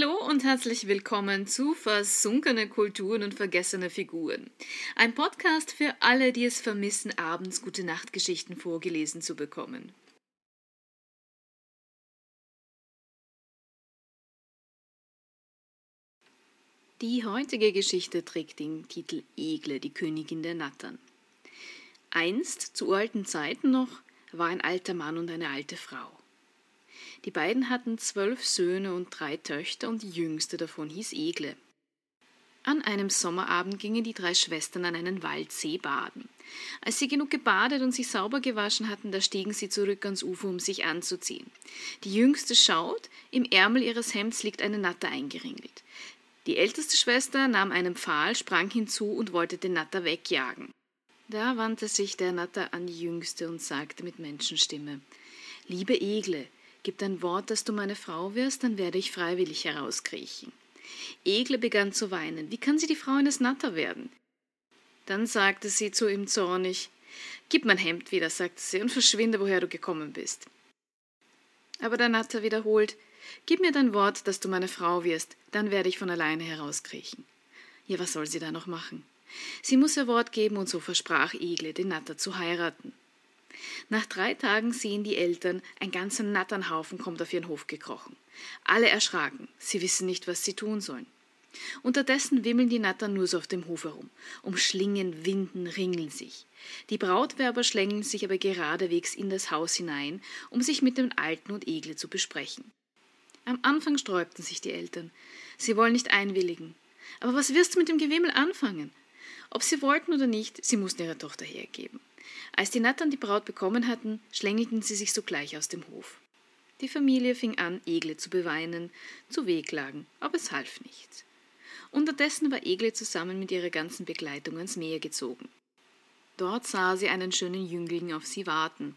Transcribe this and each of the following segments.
Hallo und herzlich willkommen zu Versunkene Kulturen und vergessene Figuren. Ein Podcast für alle, die es vermissen, abends gute Nachtgeschichten vorgelesen zu bekommen. Die heutige Geschichte trägt den Titel Egle, die Königin der Nattern. Einst, zu alten Zeiten noch, war ein alter Mann und eine alte Frau. Die beiden hatten zwölf Söhne und drei Töchter, und die jüngste davon hieß Egle. An einem Sommerabend gingen die drei Schwestern an einen Waldsee baden. Als sie genug gebadet und sich sauber gewaschen hatten, da stiegen sie zurück ans Ufer, um sich anzuziehen. Die jüngste schaut, im Ärmel ihres Hemds liegt eine Natter eingeringelt. Die älteste Schwester nahm einen Pfahl, sprang hinzu und wollte den Natter wegjagen. Da wandte sich der Natter an die Jüngste und sagte mit Menschenstimme Liebe Egle, Gib dein Wort, dass du meine Frau wirst, dann werde ich freiwillig herauskriechen. Egle begann zu weinen. Wie kann sie die Frau eines Natter werden? Dann sagte sie zu ihm zornig: Gib mein Hemd wieder, sagte sie, und verschwinde, woher du gekommen bist. Aber der Natter wiederholt: Gib mir dein Wort, dass du meine Frau wirst, dann werde ich von alleine herauskriechen. Ja, was soll sie da noch machen? Sie muss ihr Wort geben, und so versprach Egle, den Natter zu heiraten. Nach drei Tagen sehen die Eltern, ein ganzer Natternhaufen kommt auf ihren Hof gekrochen. Alle erschraken, sie wissen nicht, was sie tun sollen. Unterdessen wimmeln die Nattern nur so auf dem Hof herum, umschlingen, winden, ringeln sich. Die Brautwerber schlängeln sich aber geradewegs in das Haus hinein, um sich mit dem Alten und Egle zu besprechen. Am Anfang sträubten sich die Eltern. Sie wollen nicht einwilligen. Aber was wirst du mit dem Gewimmel anfangen? Ob sie wollten oder nicht, sie mussten ihre Tochter hergeben. Als die Nattern die Braut bekommen hatten, schlängelten sie sich sogleich aus dem Hof. Die Familie fing an, Egle zu beweinen, zu wehklagen, aber es half nichts. Unterdessen war Egle zusammen mit ihrer ganzen Begleitung ans Meer gezogen. Dort sah sie einen schönen Jüngling auf sie warten.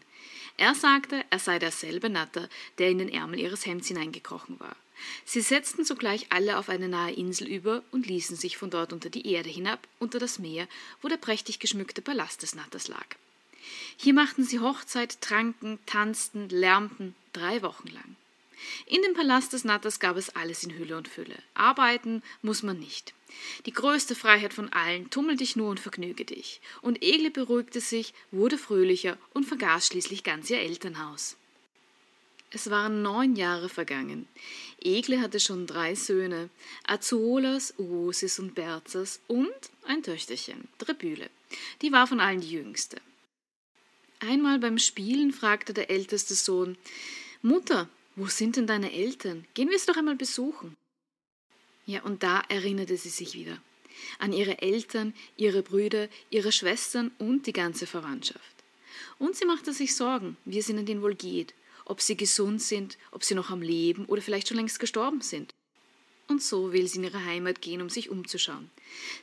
Er sagte, er sei derselbe Natter, der in den Ärmel ihres Hemds hineingekrochen war. Sie setzten sogleich alle auf eine nahe Insel über und ließen sich von dort unter die Erde hinab, unter das Meer, wo der prächtig geschmückte Palast des Natters lag. Hier machten sie Hochzeit, tranken, tanzten, lärmten, drei Wochen lang. In dem Palast des Natters gab es alles in Hülle und Fülle. Arbeiten muss man nicht. Die größte Freiheit von allen, tummel dich nur und vergnüge dich. Und Egle beruhigte sich, wurde fröhlicher und vergaß schließlich ganz ihr Elternhaus. Es waren neun Jahre vergangen. Egle hatte schon drei Söhne, Azuolas, Uosis und Berzas und ein Töchterchen, Trebüle. Die war von allen die jüngste. Einmal beim Spielen fragte der älteste Sohn Mutter, wo sind denn deine Eltern? Gehen wir es doch einmal besuchen. Ja, und da erinnerte sie sich wieder an ihre Eltern, ihre Brüder, ihre Schwestern und die ganze Verwandtschaft. Und sie machte sich Sorgen, wie es ihnen denn wohl geht, ob sie gesund sind, ob sie noch am Leben oder vielleicht schon längst gestorben sind. Und so will sie in ihre Heimat gehen, um sich umzuschauen.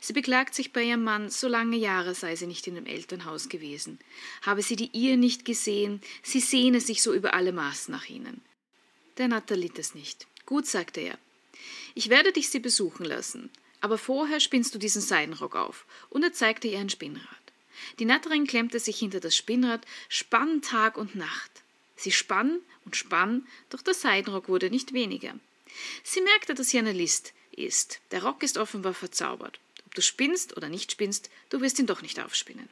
Sie beklagt sich bei ihrem Mann, so lange Jahre sei sie nicht in dem Elternhaus gewesen, habe sie die ihr nicht gesehen, sie sehne sich so über alle Maßen nach ihnen. Natter litt es nicht. Gut, sagte er. Ich werde dich sie besuchen lassen, aber vorher spinnst du diesen Seidenrock auf. Und er zeigte ihr ein Spinnrad. Die Natterin klemmte sich hinter das Spinnrad, spann Tag und Nacht. Sie spann und spann, doch der Seidenrock wurde nicht weniger. Sie merkte, dass hier eine List ist. Der Rock ist offenbar verzaubert. Ob du spinnst oder nicht spinnst, du wirst ihn doch nicht aufspinnen.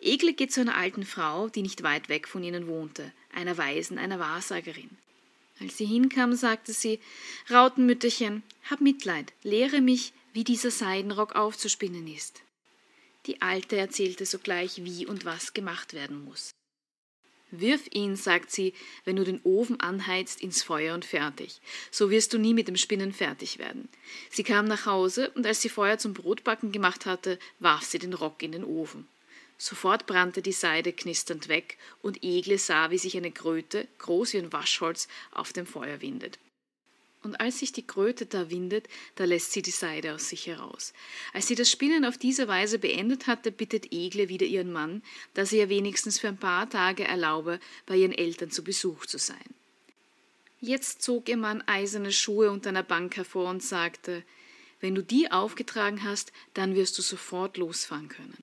Egle geht zu einer alten Frau, die nicht weit weg von ihnen wohnte, einer Weisen, einer Wahrsagerin. Als sie hinkam, sagte sie Rautenmütterchen, hab Mitleid, lehre mich, wie dieser Seidenrock aufzuspinnen ist. Die Alte erzählte sogleich, wie und was gemacht werden muss. Wirf ihn, sagt sie, wenn du den Ofen anheizt, ins Feuer und fertig. So wirst du nie mit dem Spinnen fertig werden. Sie kam nach Hause, und als sie Feuer zum Brotbacken gemacht hatte, warf sie den Rock in den Ofen. Sofort brannte die Seide knisternd weg, und Egle sah, wie sich eine Kröte, groß wie ein Waschholz, auf dem Feuer windet. Und als sich die Kröte da windet, da lässt sie die Seide aus sich heraus. Als sie das Spinnen auf diese Weise beendet hatte, bittet Egle wieder ihren Mann, dass er ihr wenigstens für ein paar Tage erlaube, bei ihren Eltern zu Besuch zu sein. Jetzt zog ihr Mann eiserne Schuhe unter einer Bank hervor und sagte, wenn du die aufgetragen hast, dann wirst du sofort losfahren können.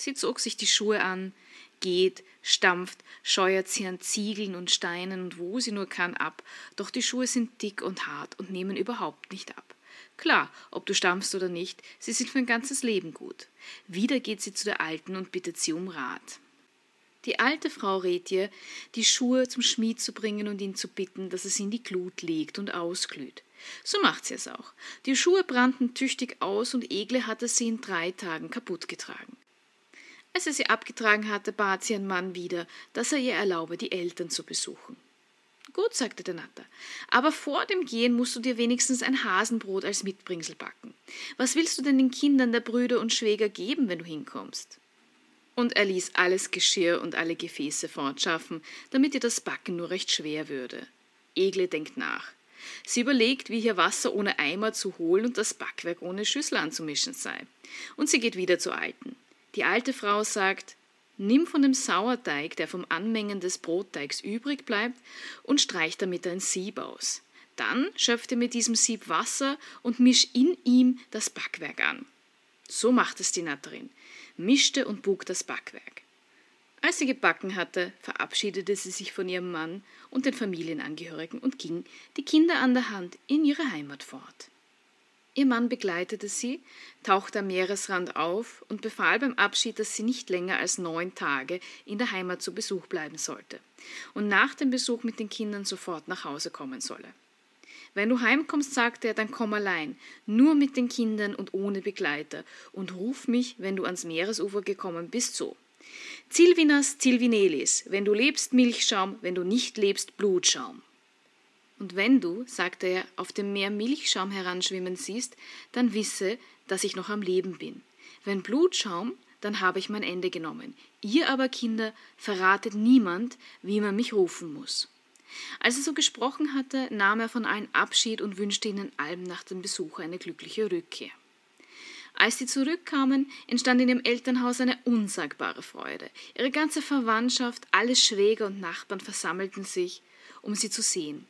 Sie zog sich die Schuhe an, geht, stampft, scheuert sie an Ziegeln und Steinen und wo sie nur kann ab, doch die Schuhe sind dick und hart und nehmen überhaupt nicht ab. Klar, ob du stampfst oder nicht, sie sind für ein ganzes Leben gut. Wieder geht sie zu der Alten und bittet sie um Rat. Die alte Frau rät ihr, die Schuhe zum Schmied zu bringen und ihn zu bitten, dass sie in die Glut legt und ausglüht. So macht sie es auch. Die Schuhe brannten tüchtig aus und Egle hatte sie in drei Tagen kaputt getragen. Als er sie abgetragen hatte, bat sie ihren Mann wieder, dass er ihr erlaube, die Eltern zu besuchen. Gut, sagte der Natter, aber vor dem Gehen musst du dir wenigstens ein Hasenbrot als Mitbringsel backen. Was willst du denn den Kindern der Brüder und Schwäger geben, wenn du hinkommst? Und er ließ alles Geschirr und alle Gefäße fortschaffen, damit ihr das Backen nur recht schwer würde. Egle denkt nach. Sie überlegt, wie hier Wasser ohne Eimer zu holen und das Backwerk ohne Schüssel anzumischen sei. Und sie geht wieder zur Alten. Die alte Frau sagt, nimm von dem Sauerteig, der vom Anmengen des Brotteigs übrig bleibt, und streich damit ein Sieb aus. Dann schöpfte mit diesem Sieb Wasser und misch in ihm das Backwerk an. So macht es die Natterin, mischte und bug das Backwerk. Als sie gebacken hatte, verabschiedete sie sich von ihrem Mann und den Familienangehörigen und ging, die Kinder an der Hand, in ihre Heimat fort. Ihr Mann begleitete sie, tauchte am Meeresrand auf und befahl beim Abschied, dass sie nicht länger als neun Tage in der Heimat zu Besuch bleiben sollte und nach dem Besuch mit den Kindern sofort nach Hause kommen solle. Wenn du heimkommst, sagte er, dann komm allein, nur mit den Kindern und ohne Begleiter, und ruf mich, wenn du ans Meeresufer gekommen bist, so. Zilvinas Zilvinelis, wenn du lebst Milchschaum, wenn du nicht lebst Blutschaum. Und wenn du, sagte er, auf dem Meer Milchschaum heranschwimmen siehst, dann wisse, dass ich noch am Leben bin. Wenn Blutschaum, dann habe ich mein Ende genommen. Ihr aber, Kinder, verratet niemand, wie man mich rufen muss. Als er so gesprochen hatte, nahm er von allen Abschied und wünschte ihnen allem nach dem Besuch eine glückliche Rückkehr. Als sie zurückkamen, entstand in ihrem Elternhaus eine unsagbare Freude. Ihre ganze Verwandtschaft, alle Schwäger und Nachbarn versammelten sich, um sie zu sehen.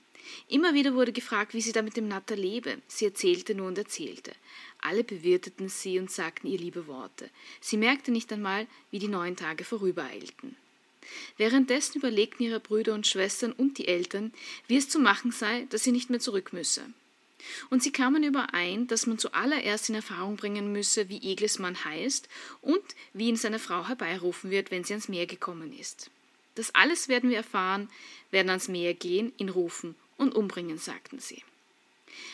Immer wieder wurde gefragt, wie sie da mit dem Natter lebe. Sie erzählte nur und erzählte. Alle bewirteten sie und sagten ihr liebe Worte. Sie merkte nicht einmal, wie die neun Tage vorübereilten. Währenddessen überlegten ihre Brüder und Schwestern und die Eltern, wie es zu machen sei, dass sie nicht mehr zurück müsse. Und sie kamen überein, dass man zuallererst in Erfahrung bringen müsse, wie Egles Mann heißt und wie ihn seine Frau herbeirufen wird, wenn sie ans Meer gekommen ist. Das alles werden wir erfahren, werden ans Meer gehen, ihn rufen und umbringen, sagten sie.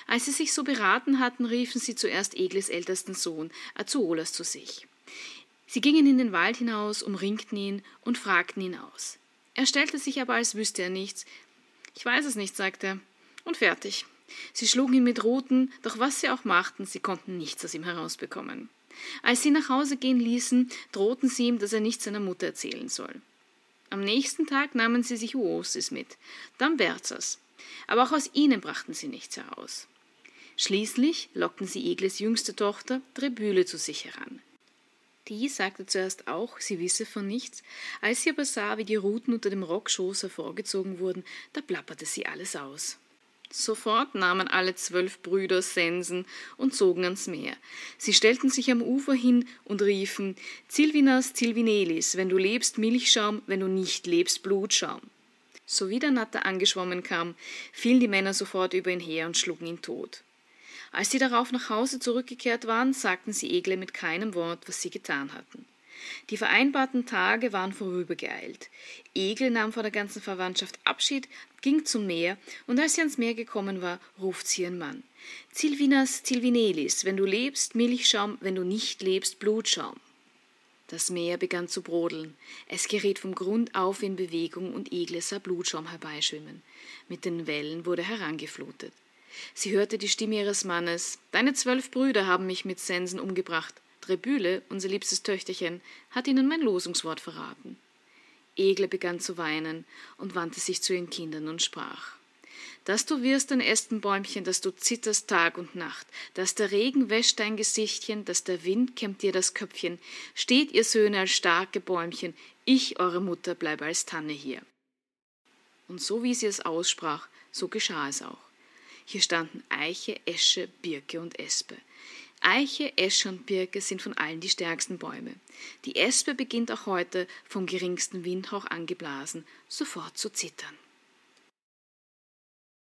Als sie sich so beraten hatten, riefen sie zuerst Egles ältesten Sohn, Azuolas, zu sich. Sie gingen in den Wald hinaus, umringten ihn und fragten ihn aus. Er stellte sich aber, als wüsste er nichts. Ich weiß es nicht, sagte er. Und fertig. Sie schlugen ihn mit Ruten, doch was sie auch machten, sie konnten nichts aus ihm herausbekommen. Als sie nach Hause gehen ließen, drohten sie ihm, dass er nichts seiner Mutter erzählen soll. Am nächsten Tag nahmen sie sich Uosis mit, dann Berzas. Aber auch aus ihnen brachten sie nichts heraus. Schließlich lockten sie Egles jüngste Tochter Trebüle zu sich heran. Die sagte zuerst auch, sie wisse von nichts, als sie aber sah, wie die Ruten unter dem Rockschoß hervorgezogen wurden, da plapperte sie alles aus. Sofort nahmen alle zwölf Brüder Sensen und zogen ans Meer. Sie stellten sich am Ufer hin und riefen Silvinas Silvinelis, wenn du lebst Milchschaum, wenn du nicht lebst Blutschaum. So wie der Natter angeschwommen kam, fielen die Männer sofort über ihn her und schlugen ihn tot. Als sie darauf nach Hause zurückgekehrt waren, sagten sie Egle mit keinem Wort, was sie getan hatten. Die vereinbarten Tage waren vorübergeeilt. Egel nahm vor der ganzen Verwandtschaft Abschied, ging zum Meer, und als sie ans Meer gekommen war, ruft sie ihren Mann. Silvinas Silvinelis, wenn du lebst, Milchschaum, wenn du nicht lebst, Blutschaum. Das Meer begann zu brodeln. Es geriet vom Grund auf in Bewegung und Egle sah Blutschaum herbeischwimmen. Mit den Wellen wurde herangeflutet. Sie hörte die Stimme ihres Mannes. Deine zwölf Brüder haben mich mit Sensen umgebracht. Trebüle, unser liebstes Töchterchen, hat ihnen mein Losungswort verraten. Egle begann zu weinen und wandte sich zu ihren Kindern und sprach. Dass du wirst ein Espenbäumchen, dass du zitterst Tag und Nacht, dass der Regen wäscht dein Gesichtchen, dass der Wind kämmt dir das Köpfchen, steht ihr Söhne als starke Bäumchen, ich, eure Mutter, bleibe als Tanne hier. Und so wie sie es aussprach, so geschah es auch. Hier standen Eiche, Esche, Birke und Espe. Eiche, Esche und Birke sind von allen die stärksten Bäume. Die Espe beginnt auch heute, vom geringsten Windhauch angeblasen, sofort zu zittern.